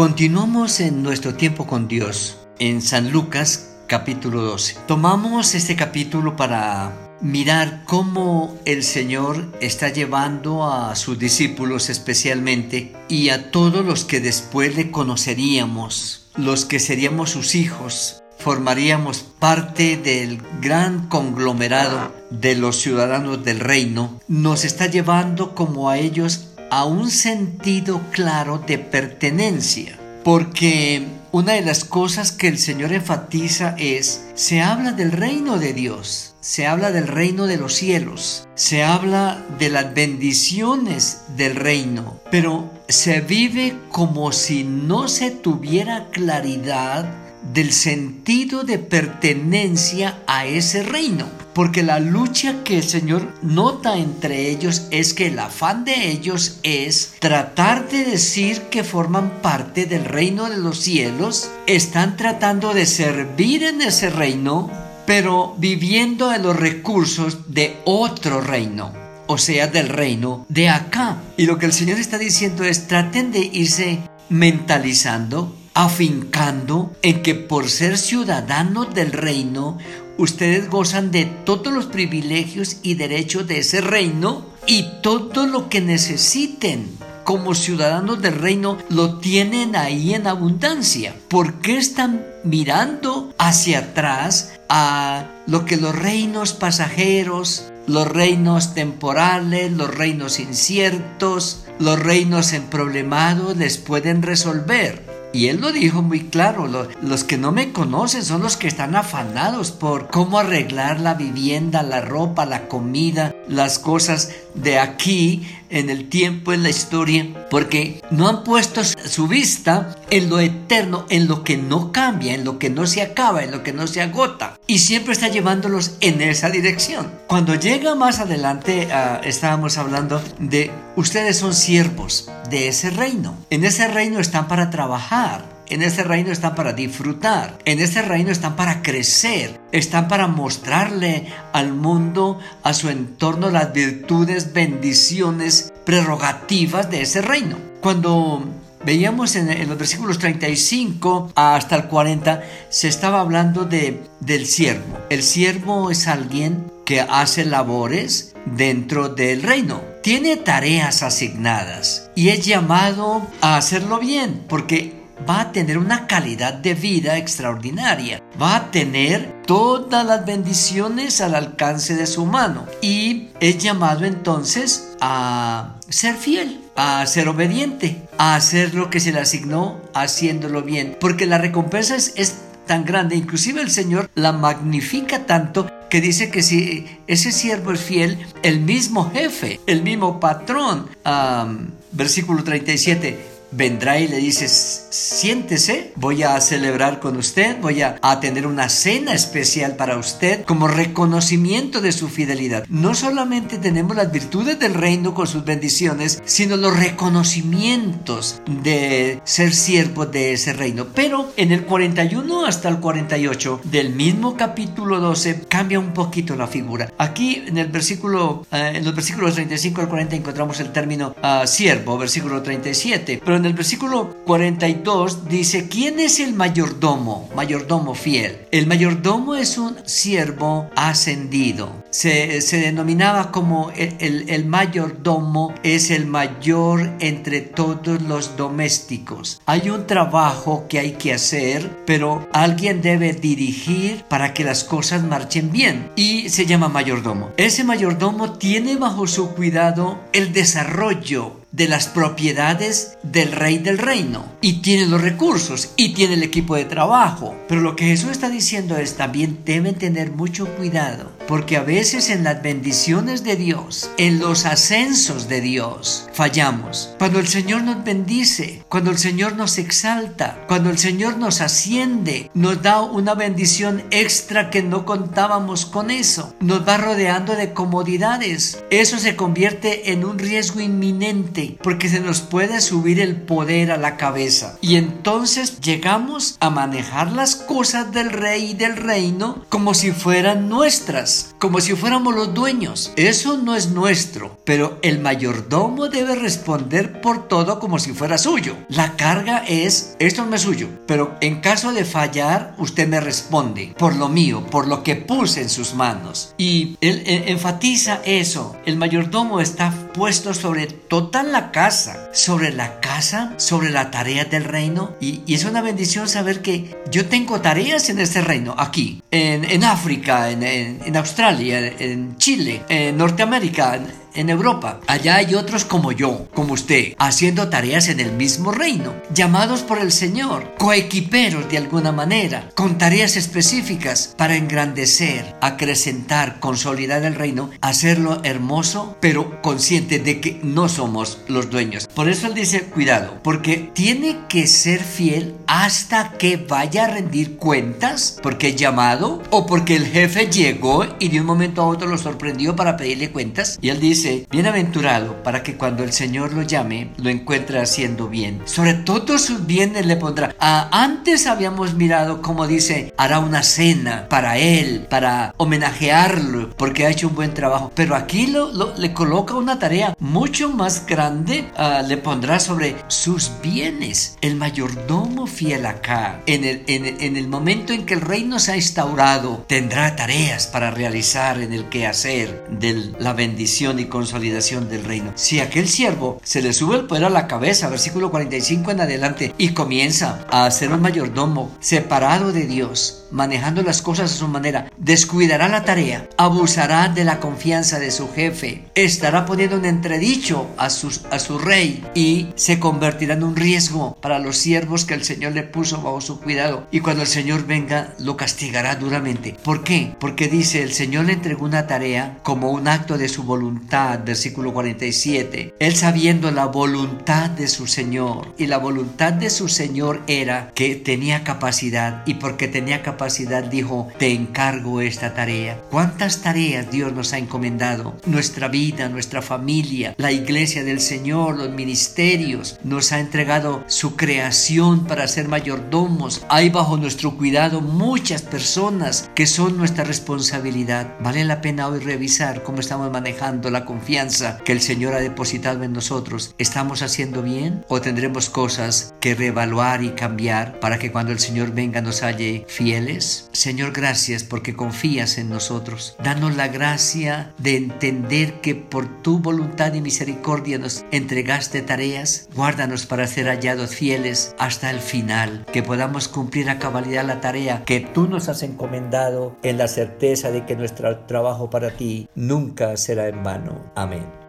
Continuamos en nuestro tiempo con Dios en San Lucas capítulo 12. Tomamos este capítulo para mirar cómo el Señor está llevando a sus discípulos especialmente y a todos los que después le conoceríamos, los que seríamos sus hijos, formaríamos parte del gran conglomerado de los ciudadanos del reino, nos está llevando como a ellos a un sentido claro de pertenencia. Porque una de las cosas que el Señor enfatiza es, se habla del reino de Dios, se habla del reino de los cielos, se habla de las bendiciones del reino, pero se vive como si no se tuviera claridad del sentido de pertenencia a ese reino. Porque la lucha que el Señor nota entre ellos es que el afán de ellos es tratar de decir que forman parte del reino de los cielos, están tratando de servir en ese reino, pero viviendo de los recursos de otro reino o sea, del reino de acá. Y lo que el Señor está diciendo es, traten de irse mentalizando afincando en que por ser ciudadanos del reino, ustedes gozan de todos los privilegios y derechos de ese reino y todo lo que necesiten como ciudadanos del reino lo tienen ahí en abundancia. ¿Por qué están mirando hacia atrás a lo que los reinos pasajeros, los reinos temporales, los reinos inciertos, los reinos emproblemados les pueden resolver? Y él lo dijo muy claro, los, que no me conocen son los que están afanados por cómo arreglar la vivienda, la ropa, la comida, las cosas de aquí, en el tiempo, en la historia, porque no han puesto su vista en lo eterno, en lo que no cambia, en lo que no se acaba, en lo que no se agota. Y siempre está llevándolos en esa dirección. Cuando llega más adelante, ah, estábamos hablando de ustedes son siervos de ese reino. En ese reino están para trabajar en este reino están para disfrutar, en este reino están para crecer, están para mostrarle al mundo, a su entorno, las virtudes, bendiciones, prerrogativas de ese reino. Cuando veíamos en, los versículos 35 hasta el 40, se estaba hablando de, del siervo. El siervo es alguien que hace labores dentro del reino. Tiene tareas asignadas y es llamado a hacerlo bien porque va a tener una calidad de vida extraordinaria, va a tener todas las bendiciones al alcance de su mano. Y es llamado entonces a ser fiel, a ser obediente, a hacer lo que se le asignó haciéndolo bien, porque la recompensa es, tan grande, inclusive el Señor la magnifica tanto que dice que si ese siervo es fiel, el mismo jefe, el mismo patrón, versículo 37, vendrá y le dice, siéntese, voy a celebrar con usted, voy a, tener una cena especial para usted como reconocimiento de su fidelidad. No solamente tenemos las virtudes del reino con sus bendiciones, sino los reconocimientos de ser siervo de ese reino. Pero en el 41 hasta el 48 del mismo capítulo 12 cambia un poquito la figura. Aquí en el versículo, eh, en los versículos 35 al 40 encontramos el término ah, siervo, versículo 37. Pero en el versículo 42 dice, ¿quién es el mayordomo? Mayordomo fiel. El mayordomo es un siervo ascendido. Se, denominaba como el, el, mayordomo es el mayor entre todos los domésticos. Hay un trabajo que hay que hacer, pero alguien debe dirigir para que las cosas marchen bien y se llama mayordomo. Ese mayordomo tiene bajo su cuidado el desarrollo de las propiedades del rey del reino y tiene los recursos y tiene el equipo de trabajo. Pero lo que Jesús está diciendo es también deben tener mucho cuidado porque a veces en las bendiciones de Dios, en los ascensos de Dios, fallamos. Cuando el Señor nos bendice, cuando el Señor nos exalta, cuando el Señor nos asciende, nos da una bendición extra que no contábamos con eso. Nos va rodeando de comodidades. Eso se convierte en un riesgo inminente porque se nos puede subir el poder a la cabeza. Y entonces llegamos a manejar las cosas del rey y del reino como si fueran nuestras, como si si fuéramos los dueños. Eso no es nuestro, pero el mayordomo debe responder por todo como si fuera suyo. La carga es, esto no es suyo, pero en caso de fallar, usted me responde por lo mío, por lo que puse en sus manos. Y él, enfatiza eso. El mayordomo está puesto sobre toda la casa, sobre la casa, sobre la tarea del reino. Y, es una bendición saber que yo tengo tareas en este reino, aquí, en, África, en, en Australia, en Chile, en Norteamérica, en Europa. Allá hay otros como yo, como usted, haciendo tareas en el mismo reino, llamados por el Señor, coequiperos de alguna manera, con tareas específicas para engrandecer, acrecentar, consolidar el reino, hacerlo hermoso, pero consciente de que no somos los dueños. Por eso él dice, cuidado, porque tiene que ser fiel hasta que vaya a rendir cuentas, porque es llamado, o porque el jefe llegó y de un momento a otro lo sorprendió para pedirle cuentas, y él dice, bienaventurado para que cuando el Señor lo llame, lo encuentre haciendo bien. Sobre todos sus bienes le pondrá. Ah, antes habíamos mirado como dice, hará una cena para él, para homenajearlo, porque ha hecho un buen trabajo. Pero aquí lo, le coloca una tarea mucho más grande, ah, le pondrá sobre sus bienes. El mayordomo fiel acá, en el, en, el momento en que el reino se ha instaurado, tendrá tareas para realizar en el quehacer de la bendición y consolidación del reino. Si aquel siervo se le sube el poder a la cabeza, versículo 45 en adelante, y comienza a ser un mayordomo separado de Dios, manejando las cosas a su manera, descuidará la tarea, abusará de la confianza de su jefe, estará poniendo un entredicho a, sus, a su rey y se convertirá en un riesgo para los siervos que el Señor le puso bajo su cuidado. Y cuando el Señor venga, lo castigará duramente. ¿Por qué? Porque dice, el Señor le entregó una tarea como un acto de su voluntad versículo 47. Él sabiendo la voluntad de su Señor, y la voluntad de su Señor era que tenía capacidad, y porque tenía capacidad dijo, te encargo esta tarea. ¿Cuántas tareas Dios nos ha encomendado? Nuestra vida, nuestra familia, la iglesia del Señor, los ministerios, nos ha entregado su creación para ser mayordomos. Hay bajo nuestro cuidado muchas personas que son nuestra responsabilidad. Vale la pena hoy revisar cómo estamos manejando la confianza que el Señor ha depositado en nosotros, ¿estamos haciendo bien o tendremos cosas que reevaluar y cambiar para que cuando el Señor venga nos halle fieles? Señor, gracias porque confías en nosotros. Danos la gracia de entender que por tu voluntad y misericordia nos entregaste tareas. Guárdanos para ser hallados fieles hasta el final, que podamos cumplir a cabalidad la tarea que tú nos has encomendado en la certeza de que nuestro trabajo para ti nunca será en vano. Amén.